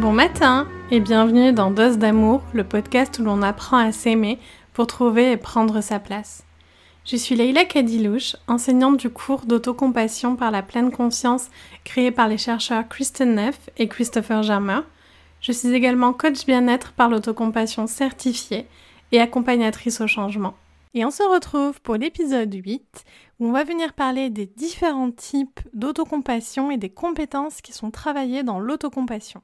Bon matin et bienvenue dans Dose d'amour, le podcast où l'on apprend à s'aimer pour trouver et prendre sa place. Je suis Leila Kadilouche, enseignante du cours d'autocompassion par la pleine conscience créé par les chercheurs Kristen Neff et Christopher Germer. Je suis également coach bien-être par l'autocompassion certifiée et accompagnatrice au changement. Et on se retrouve pour l'épisode 8 où on va venir parler des différents types d'autocompassion et des compétences qui sont travaillées dans l'autocompassion.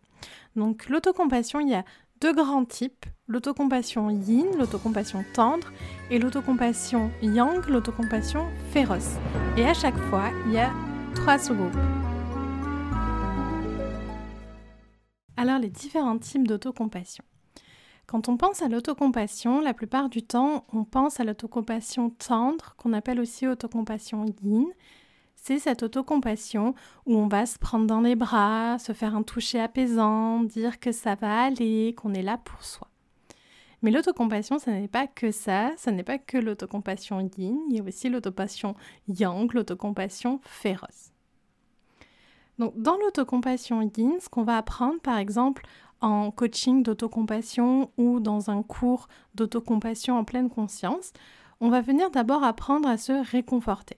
Donc l'autocompassion, il y a deux grands types, l'autocompassion yin, l'autocompassion tendre, et l'autocompassion yang, l'autocompassion féroce. Et à chaque fois, il y a trois sous-groupes. Alors les différents types d'autocompassion. Quand on pense à l'autocompassion, la plupart du temps, on pense à l'autocompassion tendre, qu'on appelle aussi autocompassion yin, c'est cette autocompassion où on va se prendre dans les bras, se faire un toucher apaisant, dire que ça va aller, qu'on est là pour soi. Mais l'autocompassion, ce n'est pas que ça, ce n'est pas que l'autocompassion yin, il y a aussi l'autocompassion yang, l'autocompassion féroce. Donc dans l'autocompassion yin, ce qu'on va apprendre par exemple en coaching d'autocompassion ou dans un cours d'autocompassion en pleine conscience, on va venir d'abord apprendre à se réconforter.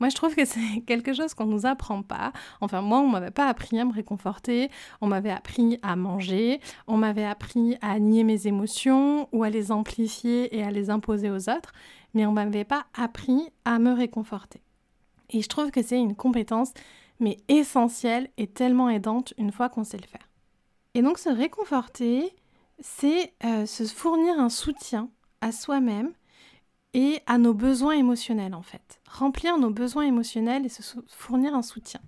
Moi, je trouve que c'est quelque chose qu'on ne nous apprend pas. Enfin, moi, on m'avait pas appris à me réconforter, on m'avait appris à manger, on m'avait appris à nier mes émotions ou à les amplifier et à les imposer aux autres, mais on m'avait pas appris à me réconforter. Et je trouve que c'est une compétence, mais essentielle et tellement aidante une fois qu'on sait le faire. Et donc, se réconforter, c'est euh, se fournir un soutien à soi-même et à nos besoins émotionnels en fait. Remplir nos besoins émotionnels et se fournir un soutien.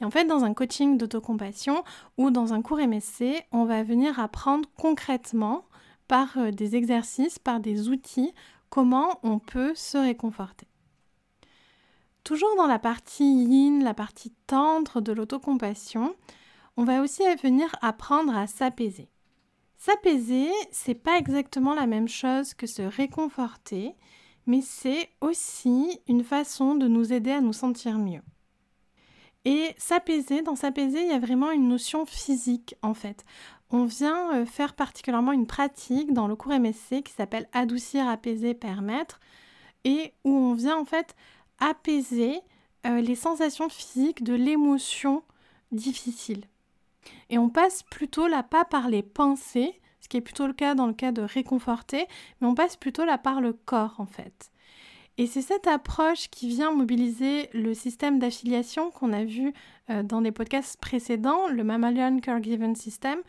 Et en fait, dans un coaching d'autocompassion ou dans un cours MSC, on va venir apprendre concrètement par euh, des exercices, par des outils, comment on peut se réconforter. Toujours dans la partie yin, la partie tendre de l'autocompassion, on va aussi venir apprendre à s'apaiser. S'apaiser, c'est pas exactement la même chose que se réconforter, mais c'est aussi une façon de nous aider à nous sentir mieux. Et s'apaiser, dans s'apaiser, il y a vraiment une notion physique en fait. On vient euh, faire particulièrement une pratique dans le cours MSC qui s'appelle adoucir, apaiser, permettre, et où on vient en fait apaiser euh, les sensations physiques de l'émotion difficile. Et on passe plutôt là pas par les pensées, ce qui est plutôt le cas dans le cas de réconforter, mais on passe plutôt là par le corps en fait. Et c'est cette approche qui vient mobiliser le système d'affiliation qu'on a vu euh, dans les podcasts précédents, le Mammalian Caregiven System,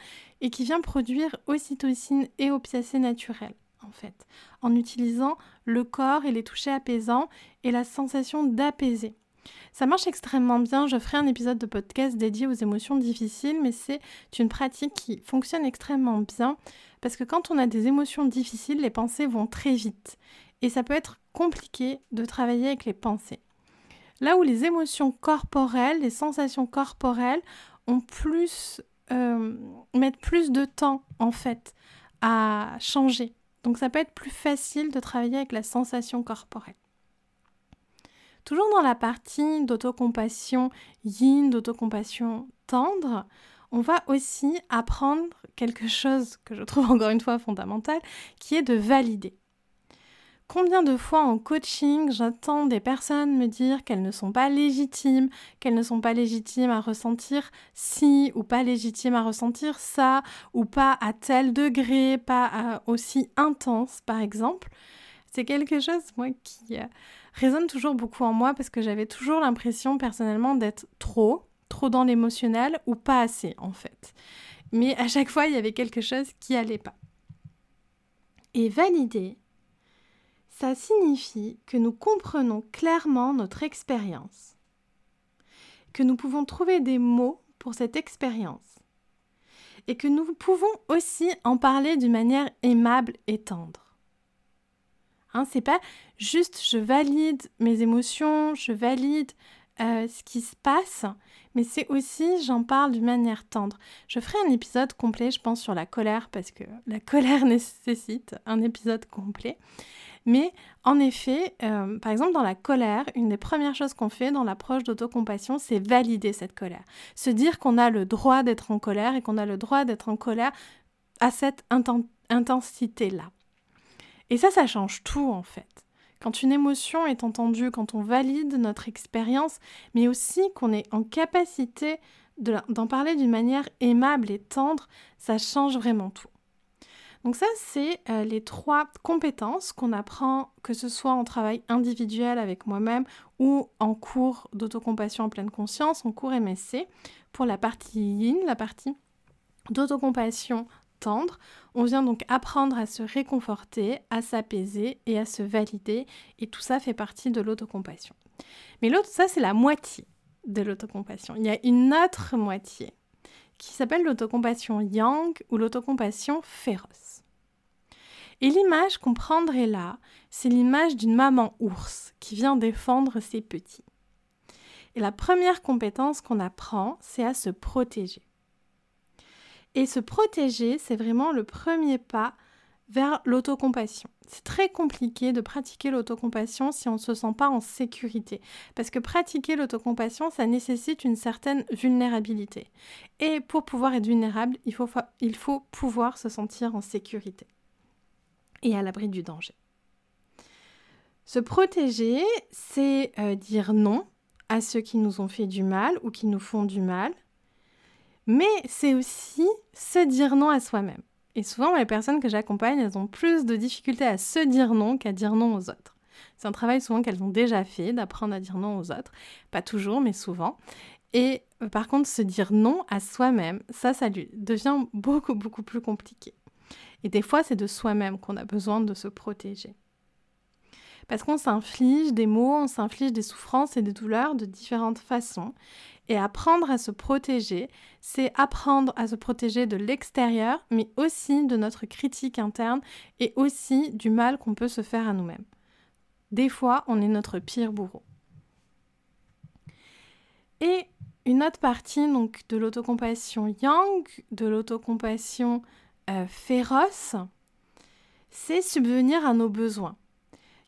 et qui vient produire ocytocine et opiacés naturels en fait, en utilisant le corps et les touchés apaisants et la sensation d'apaiser. Ça marche extrêmement bien. Je ferai un épisode de podcast dédié aux émotions difficiles, mais c'est une pratique qui fonctionne extrêmement bien parce que quand on a des émotions difficiles, les pensées vont très vite. Et ça peut être compliqué de travailler avec les pensées. Là où les émotions corporelles, les sensations corporelles ont plus, euh, mettent plus de temps en fait à changer. Donc ça peut être plus facile de travailler avec la sensation corporelle. Toujours dans la partie d'autocompassion yin, d'autocompassion tendre, on va aussi apprendre quelque chose que je trouve encore une fois fondamental, qui est de valider. Combien de fois en coaching j'entends des personnes me dire qu'elles ne sont pas légitimes, qu'elles ne sont pas légitimes à ressentir ci ou pas légitimes à ressentir ça ou pas à tel degré, pas aussi intense par exemple. C'est quelque chose moi qui euh, résonne toujours beaucoup en moi parce que j'avais toujours l'impression personnellement d'être trop, trop dans l'émotionnel ou pas assez en fait. Mais à chaque fois, il y avait quelque chose qui allait pas. Et valider, ça signifie que nous comprenons clairement notre expérience, que nous pouvons trouver des mots pour cette expérience et que nous pouvons aussi en parler d'une manière aimable et tendre. Hein, c'est pas juste je valide mes émotions, je valide euh, ce qui se passe, mais c'est aussi j'en parle d'une manière tendre. Je ferai un épisode complet, je pense, sur la colère, parce que la colère nécessite un épisode complet. Mais en effet, euh, par exemple, dans la colère, une des premières choses qu'on fait dans l'approche d'autocompassion, c'est valider cette colère. Se dire qu'on a le droit d'être en colère et qu'on a le droit d'être en colère à cette intensité-là. Et ça, ça change tout en fait. Quand une émotion est entendue, quand on valide notre expérience, mais aussi qu'on est en capacité d'en parler d'une manière aimable et tendre, ça change vraiment tout. Donc ça, c'est euh, les trois compétences qu'on apprend, que ce soit en travail individuel avec moi-même ou en cours d'autocompassion en pleine conscience, en cours MSC, pour la partie yin, la partie d'autocompassion tendre. On vient donc apprendre à se réconforter, à s'apaiser et à se valider, et tout ça fait partie de l'autocompassion. Mais l'autre, ça c'est la moitié de l'autocompassion. Il y a une autre moitié qui s'appelle l'autocompassion yang ou l'autocompassion féroce. Et l'image qu'on prendrait là, c'est l'image d'une maman ours qui vient défendre ses petits. Et la première compétence qu'on apprend, c'est à se protéger. Et se protéger, c'est vraiment le premier pas vers l'autocompassion. C'est très compliqué de pratiquer l'autocompassion si on ne se sent pas en sécurité. Parce que pratiquer l'autocompassion, ça nécessite une certaine vulnérabilité. Et pour pouvoir être vulnérable, il faut, pouvoir se sentir en sécurité et à l'abri du danger. Se protéger, c'est euh, dire non à ceux qui nous ont fait du mal ou qui nous font du mal. Mais c'est aussi se dire non à soi-même. Et souvent, les personnes que j'accompagne, elles ont plus de difficultés à se dire non qu'à dire non aux autres. C'est un travail souvent qu'elles ont déjà fait, d'apprendre à dire non aux autres. Pas toujours, mais souvent. Et euh, par contre, se dire non à soi-même, ça, ça devient beaucoup, beaucoup plus compliqué. Et des fois, c'est de soi-même qu'on a besoin de se protéger. Parce qu'on s'inflige des maux, on s'inflige des souffrances et des douleurs de différentes façons. Et apprendre à se protéger, c'est apprendre à se protéger de l'extérieur, mais aussi de notre critique interne et aussi du mal qu'on peut se faire à nous-mêmes. Des fois, on est notre pire bourreau. Et une autre partie donc de l'autocompassion yang, de l'autocompassion euh, féroce, c'est subvenir à nos besoins.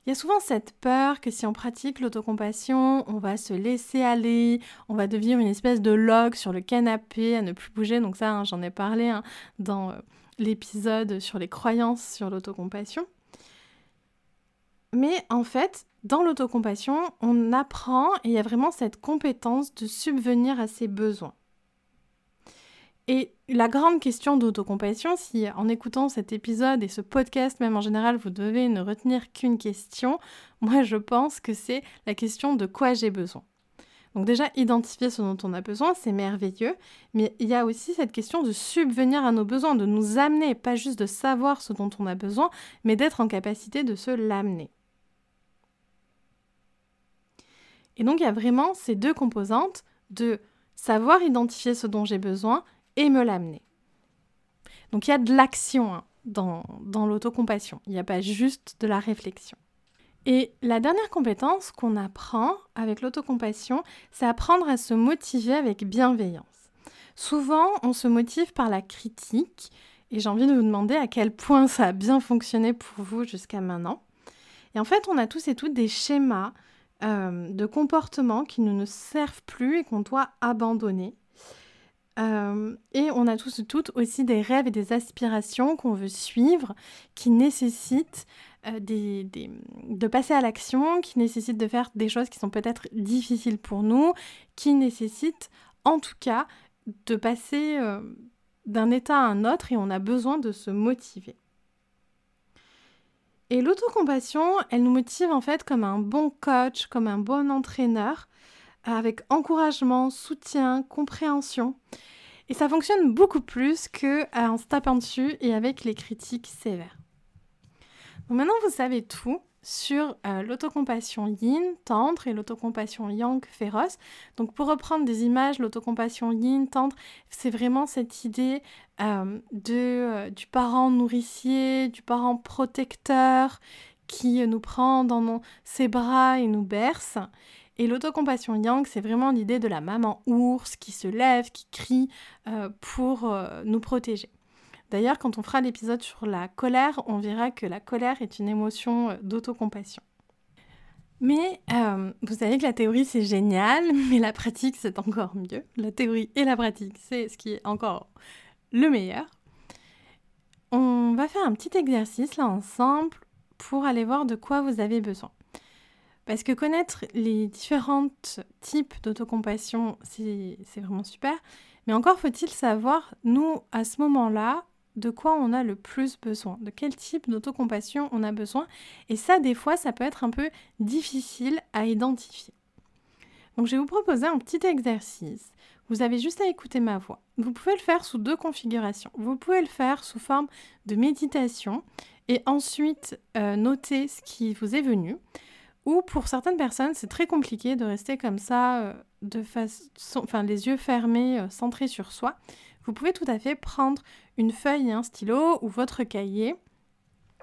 Il y a souvent cette peur que si on pratique l'autocompassion, on va se laisser aller, on va devenir une espèce de log sur le canapé à ne plus bouger. Donc ça, hein, j'en ai parlé hein, dans euh, l'épisode sur les croyances sur l'autocompassion. Mais en fait, dans l'autocompassion, on apprend et il y a vraiment cette compétence de subvenir à ses besoins. Et la grande question d'autocompassion, si en écoutant cet épisode et ce podcast même en général, vous devez ne retenir qu'une question, moi je pense que c'est la question de quoi j'ai besoin. Donc déjà, identifier ce dont on a besoin, c'est merveilleux, mais il y a aussi cette question de subvenir à nos besoins, de nous amener, pas juste de savoir ce dont on a besoin, mais d'être en capacité de se l'amener. Et donc il y a vraiment ces deux composantes de savoir identifier ce dont j'ai besoin et me l'amener. Donc il y a de l'action hein, dans, l'autocompassion, il n'y a pas juste de la réflexion. Et la dernière compétence qu'on apprend avec l'autocompassion, c'est apprendre à se motiver avec bienveillance. Souvent, on se motive par la critique, et j'ai envie de vous demander à quel point ça a bien fonctionné pour vous jusqu'à maintenant. Et en fait, on a tous et toutes des schémas euh, de comportement qui ne nous servent plus et qu'on doit abandonner. Euh, et on a tous et toutes aussi des rêves et des aspirations qu'on veut suivre, qui nécessitent euh, de passer à l'action, qui nécessitent de faire des choses qui sont peut-être difficiles pour nous, qui nécessitent en tout cas de passer euh, d'un état à un autre et on a besoin de se motiver. Et l'autocompassion, elle nous motive en fait comme un bon coach, comme un bon entraîneur avec encouragement, soutien, compréhension. Et ça fonctionne beaucoup plus qu'en se tapant dessus et avec les critiques sévères. Maintenant, vous savez tout sur euh, l'autocompassion yin, tendre, et l'autocompassion yang, féroce. Donc pour reprendre des images, l'autocompassion yin, tendre, c'est vraiment cette idée euh, de, euh, du parent nourricier, du parent protecteur qui nous prend dans ses bras et nous berce. Et l'autocompassion yang, c'est vraiment l'idée de la maman ours qui se lève, qui crie euh, pour euh, nous protéger. D'ailleurs, quand on fera l'épisode sur la colère, on verra que la colère est une émotion euh, d'autocompassion. Mais vous savez que la théorie c'est génial, mais la pratique c'est encore mieux. La théorie et la pratique c'est ce qui est encore le meilleur. On va faire un petit exercice là ensemble pour aller voir de quoi vous avez besoin. Parce que connaître les différents types d'autocompassion, c'est vraiment super. Mais encore faut-il savoir, nous, à ce moment-là, de quoi on a le plus besoin, de quel type d'autocompassion on a besoin. Et ça, des fois, ça peut être un peu difficile à identifier. Donc, je vais vous proposer un petit exercice. Vous avez juste à écouter ma voix. Vous pouvez le faire sous deux configurations. Vous pouvez le faire sous forme de méditation et ensuite euh, noter ce qui vous est venu. Ou pour certaines personnes, c'est très compliqué de rester comme ça, euh, de enfin les yeux fermés, euh, centrés sur soi. Vous pouvez tout à fait prendre une feuille et un stylo ou votre cahier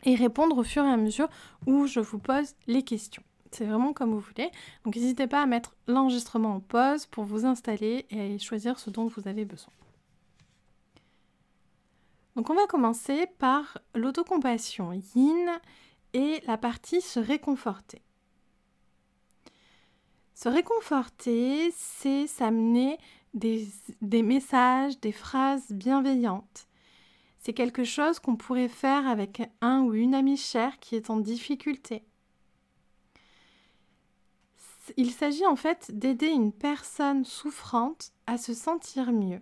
et répondre au fur et à mesure où je vous pose les questions. C'est vraiment comme vous voulez. Donc n'hésitez pas à mettre l'enregistrement en pause pour vous installer et choisir ce dont vous avez besoin. Donc on va commencer par l'autocompassion yin et la partie se réconforter. Se réconforter, c'est s'amener des, messages, des phrases bienveillantes. C'est quelque chose qu'on pourrait faire avec un ou une amie chère qui est en difficulté. Il s'agit en fait d'aider une personne souffrante à se sentir mieux,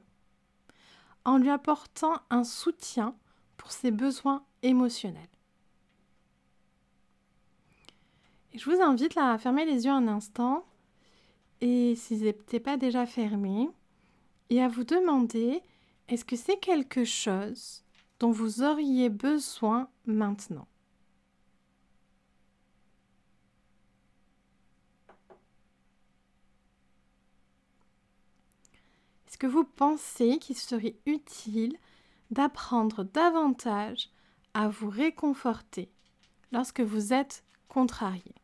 en lui apportant un soutien pour ses besoins émotionnels. Je vous invite à fermer les yeux un instant et s'ils n'étaient pas déjà fermés, et à vous demander est-ce que c'est quelque chose dont vous auriez besoin maintenant? Est-ce que vous pensez qu'il serait utile d'apprendre davantage à vous réconforter lorsque vous êtes contrarié?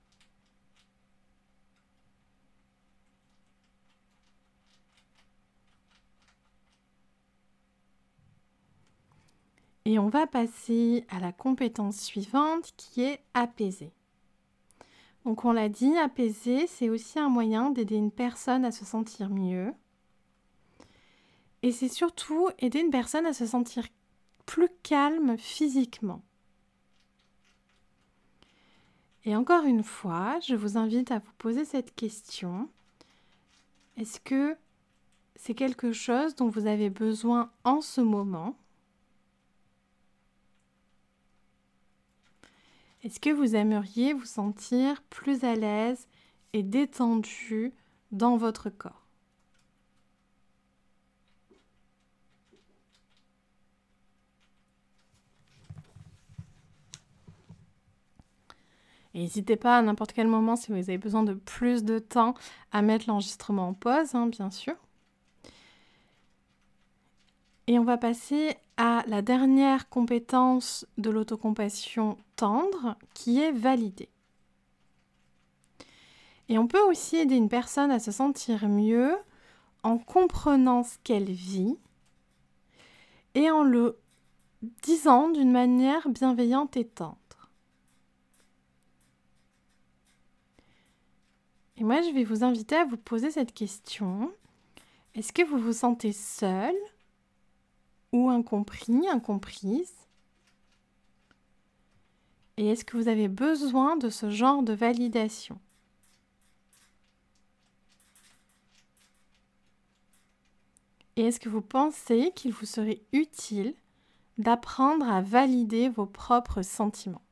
Et on va passer à la compétence suivante qui est apaiser. Donc on l'a dit, apaiser, c'est aussi un moyen d'aider une personne à se sentir mieux. Et c'est surtout aider une personne à se sentir plus calme physiquement. Et encore une fois, je vous invite à vous poser cette question. Est-ce que c'est quelque chose dont vous avez besoin en ce moment? Est-ce que vous aimeriez vous sentir plus à l'aise et détendu dans votre corps? N'hésitez pas à n'importe quel moment si vous avez besoin de plus de temps à mettre l'enregistrement en pause, hein, bien sûr. Et on va passer à la dernière compétence de l'autocompassion tendre qui est valider. Et on peut aussi aider une personne à se sentir mieux en comprenant ce qu'elle vit et en le disant d'une manière bienveillante et tendre. Et moi, je vais vous inviter à vous poser cette question. Est-ce que vous vous sentez seul ou incompris, incomprise Et est-ce que vous avez besoin de ce genre de validation? Et est-ce que vous pensez qu'il vous serait utile d'apprendre à valider vos propres sentiments?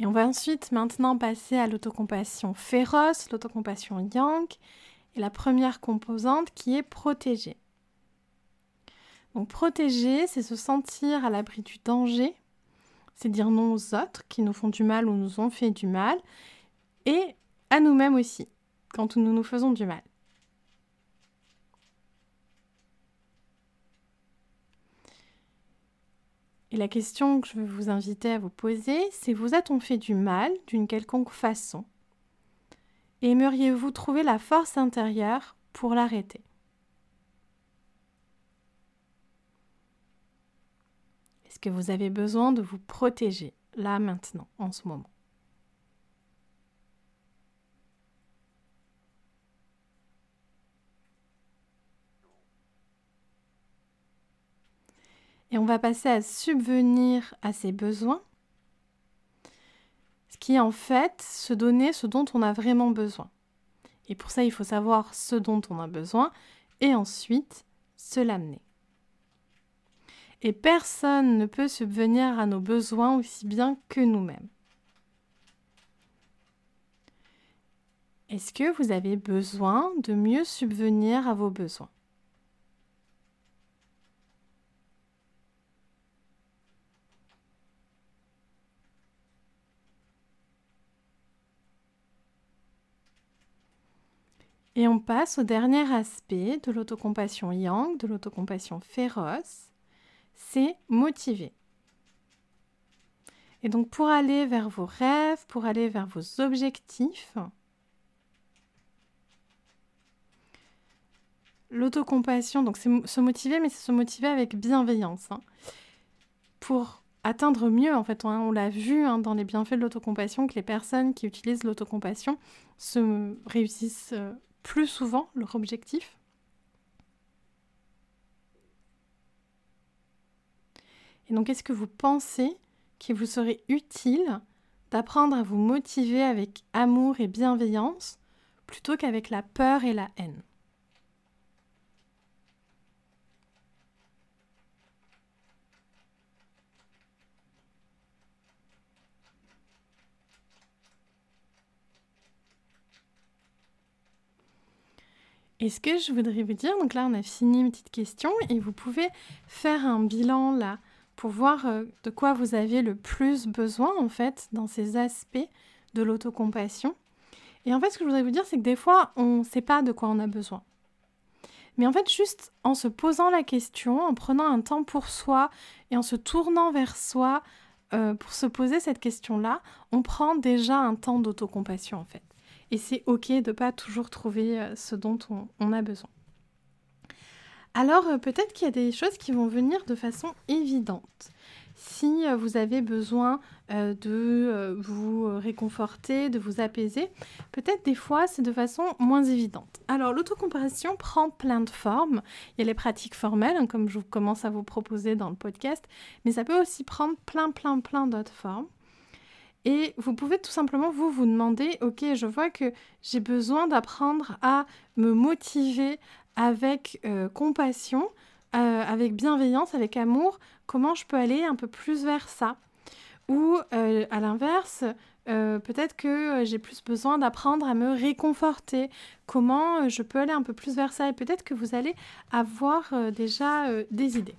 Et on va ensuite maintenant passer à l'autocompassion féroce, l'autocompassion yang, et la première composante qui est protéger. Donc protéger, c'est se sentir à l'abri du danger, c'est dire non aux autres qui nous font du mal ou nous ont fait du mal, et à nous-mêmes aussi, quand nous nous faisons du mal. Et la question que je veux vous inviter à vous poser, c'est vous a-t-on fait du mal d'une quelconque façon? Aimeriez-vous trouver la force intérieure pour l'arrêter? Est-ce que vous avez besoin de vous protéger là maintenant, en ce moment? Et on va passer à subvenir à ses besoins, ce qui est en fait se donner ce dont on a vraiment besoin. Et pour ça, il faut savoir ce dont on a besoin et ensuite se l'amener. Et personne ne peut subvenir à nos besoins aussi bien que nous-mêmes. Est-ce que vous avez besoin de mieux subvenir à vos besoins? Et on passe au dernier aspect de l'autocompassion yang, de l'autocompassion féroce, c'est motiver. Et donc pour aller vers vos rêves, pour aller vers vos objectifs, l'autocompassion, donc c'est se motiver, mais c'est se motiver avec bienveillance. Hein. pour atteindre mieux, en fait, on, l'a vu hein, dans les bienfaits de l'autocompassion, que les personnes qui utilisent l'autocompassion se réussissent euh, plus souvent leur objectif. Et donc, est-ce que vous pensez qu'il vous serait utile d'apprendre à vous motiver avec amour et bienveillance plutôt qu'avec la peur et la haine? Et ce que je voudrais vous dire, donc là on a fini mes petites questions et vous pouvez faire un bilan là pour voir euh, de quoi vous avez le plus besoin en fait dans ces aspects de l'autocompassion. Et en fait ce que je voudrais vous dire c'est que des fois on ne sait pas de quoi on a besoin. Mais en fait juste en se posant la question, en prenant un temps pour soi et en se tournant vers soi euh, pour se poser cette question-là, on prend déjà un temps d'autocompassion en fait et c'est ok de pas toujours trouver euh, ce dont on, a besoin. Alors euh, peut-être qu'il y a des choses qui vont venir de façon évidente. Si euh, vous avez besoin de vous réconforter, de vous apaiser, peut-être des fois c'est de façon moins évidente. Alors l'autocompassion prend plein de formes. Il y a les pratiques formelles, hein, comme je commence à vous proposer dans le podcast, mais ça peut aussi prendre plein, plein, plein d'autres formes. Et vous pouvez tout simplement vous vous demander, ok, je vois que j'ai besoin d'apprendre à me motiver avec euh, compassion, euh, avec bienveillance, avec amour. Comment je peux aller un peu plus vers ça? Ou euh, à l'inverse, peut-être que j'ai plus besoin d'apprendre à me réconforter. Comment je peux aller un peu plus vers ça? Et peut-être que vous allez avoir déjà des idées.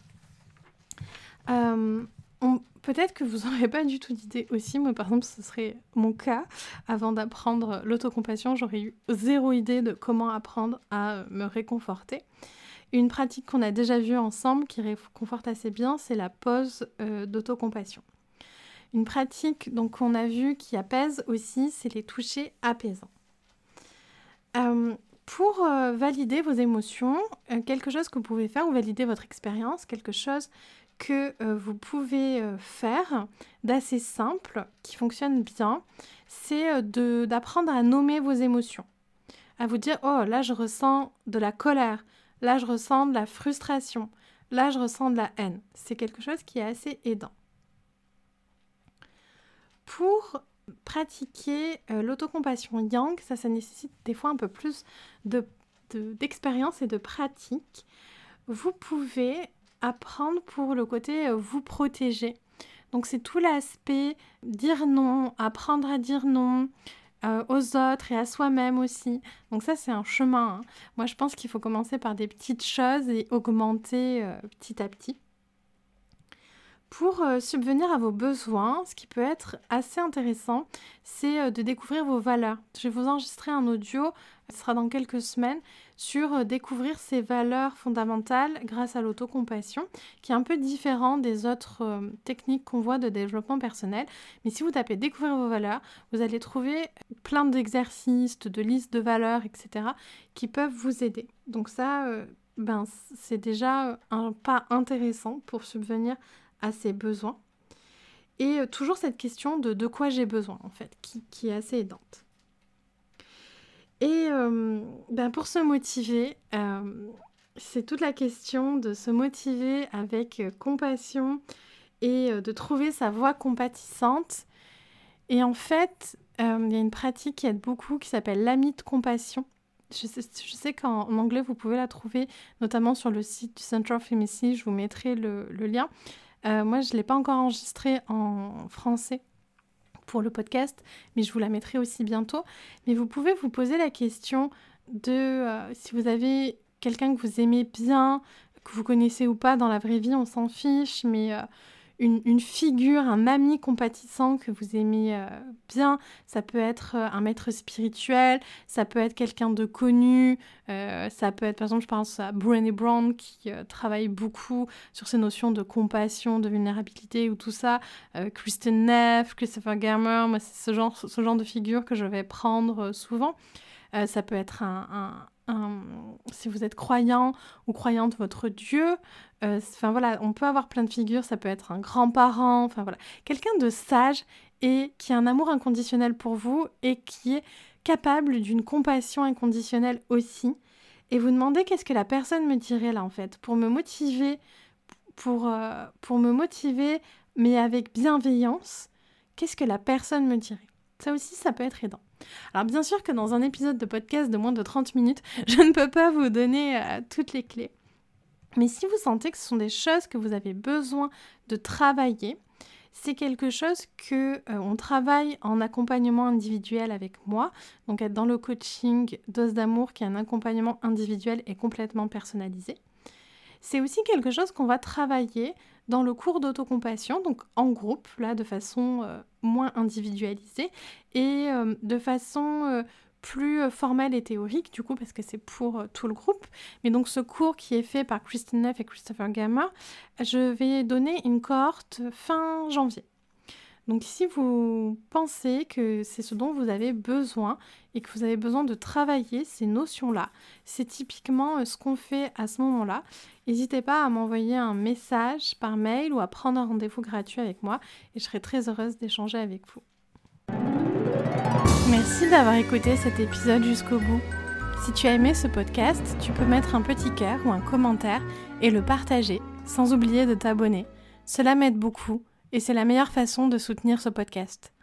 Peut-être que vous n'aurez pas du tout d'idée aussi. Moi, par exemple, ce serait mon cas. Avant d'apprendre l'autocompassion, j'aurais eu zéro idée de comment apprendre à me réconforter. Une pratique qu'on a déjà vue ensemble qui réconforte assez bien, c'est la pause euh, d'autocompassion. Une pratique donc qu'on a vue qui apaise aussi, c'est les touchés apaisants. Euh, pour euh, valider vos émotions, quelque chose que vous pouvez faire ou valider votre expérience, quelque chose que euh, vous pouvez euh, faire d'assez simple, qui fonctionne bien, c'est euh, d'apprendre à nommer vos émotions. À vous dire, oh là je ressens de la colère, là je ressens de la frustration, là je ressens de la haine. C'est quelque chose qui est assez aidant. Pour pratiquer l'autocompassion yang, ça, ça nécessite des fois un peu plus d'expérience de, et de pratique. Vous pouvez apprendre pour le côté euh, vous protéger. Donc c'est tout l'aspect dire non, apprendre à dire non euh, aux autres et à soi-même aussi. Donc ça c'est un chemin. Hein. Moi je pense qu'il faut commencer par des petites choses et augmenter euh, petit à petit. Pour subvenir à vos besoins, ce qui peut être assez intéressant, c'est de découvrir vos valeurs. Je vais vous enregistrer un audio, ce sera dans quelques semaines, sur euh, découvrir ces valeurs fondamentales grâce à l'autocompassion, qui est un peu différent des autres techniques qu'on voit de développement personnel. Mais si vous tapez découvrir vos valeurs, vous allez trouver plein d'exercices, de listes de valeurs, etc., qui peuvent vous aider. Donc ça, ben, c'est déjà un pas intéressant pour subvenir à ses besoins. Et euh, toujours cette question de de quoi j'ai besoin, en fait, qui, est assez aidante. Et euh, ben pour se motiver, euh, c'est toute la question de se motiver avec compassion et de trouver sa voie compatissante. Et en fait, il y a une pratique qui aide beaucoup qui s'appelle l'ami de compassion. Je sais, qu'en anglais, vous pouvez la trouver notamment sur le site du Center of. Je vous mettrai le, le lien. Euh, moi, je ne l'ai pas encore enregistré en français pour le podcast, mais je vous la mettrai aussi bientôt. Mais vous pouvez vous poser la question de euh, si vous avez quelqu'un que vous aimez bien, que vous connaissez ou pas dans la vraie vie, on s'en fiche, mais euh, une, figure, un ami compatissant que vous aimez euh, bien. Ça peut être euh, un maître spirituel, ça peut être quelqu'un de connu, euh, ça peut être, par exemple, je pense à Brené Brown qui travaille beaucoup sur ces notions de compassion, de vulnérabilité ou tout ça. Kristen Neff, Christopher moi, c'est ce genre, ce genre de figure que je vais prendre souvent. ça peut être un, si vous êtes croyant ou croyante votre Dieu, euh, enfin voilà, on peut avoir plein de figures, ça peut être un grand-parent, enfin voilà, quelqu'un de sage et qui a un amour inconditionnel pour vous et qui est capable d'une compassion inconditionnelle aussi. Et vous demandez qu'est-ce que la personne me dirait là en fait, pour me motiver, pour, euh, pour me motiver, mais avec bienveillance, qu'est-ce que la personne me dirait? Ça aussi, ça peut être aidant. Alors bien sûr que dans un épisode de podcast de moins de 30 minutes, je ne peux pas vous donner euh, toutes les clés. Mais si vous sentez que ce sont des choses que vous avez besoin de travailler, c'est quelque chose que euh, on travaille en accompagnement individuel avec moi, donc être dans le coaching Dose d'amour qui est un accompagnement individuel et complètement personnalisé. C'est aussi quelque chose qu'on va travailler dans le cours d'autocompassion, donc en groupe, là de façon euh, moins individualisée et euh, de façon plus euh, formelle et théorique, du coup, parce que c'est pour tout le groupe. Mais donc, ce cours qui est fait par Kristen Neff et Christopher Gamma, je vais donner une cohorte fin janvier. Donc, si vous pensez que c'est ce dont vous avez besoin et que vous avez besoin de travailler ces notions-là, c'est typiquement euh, ce qu'on fait à ce moment-là. N'hésitez pas à m'envoyer un message par mail ou à prendre un rendez-vous gratuit avec moi et je serai très heureuse d'échanger avec vous. Merci d'avoir écouté cet épisode jusqu'au bout. Si tu as aimé ce podcast, tu peux mettre un petit cœur ou un commentaire et le partager, sans oublier de t'abonner. Cela m'aide beaucoup et c'est la meilleure façon de soutenir ce podcast.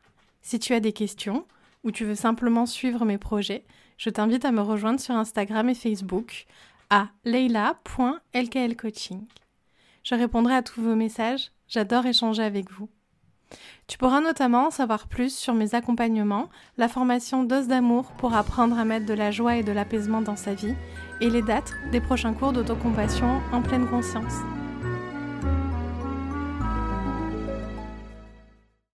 Si tu as des questions ou tu veux simplement suivre mes projets, je t'invite à me rejoindre sur Instagram et Facebook à leila.lklcoaching. Je répondrai à tous vos messages, j'adore échanger avec vous. Tu pourras notamment savoir plus sur mes accompagnements, la formation Dose d'amour pour apprendre à mettre de la joie et de l'apaisement dans sa vie, et les dates des prochains cours d'autocompassion en pleine conscience.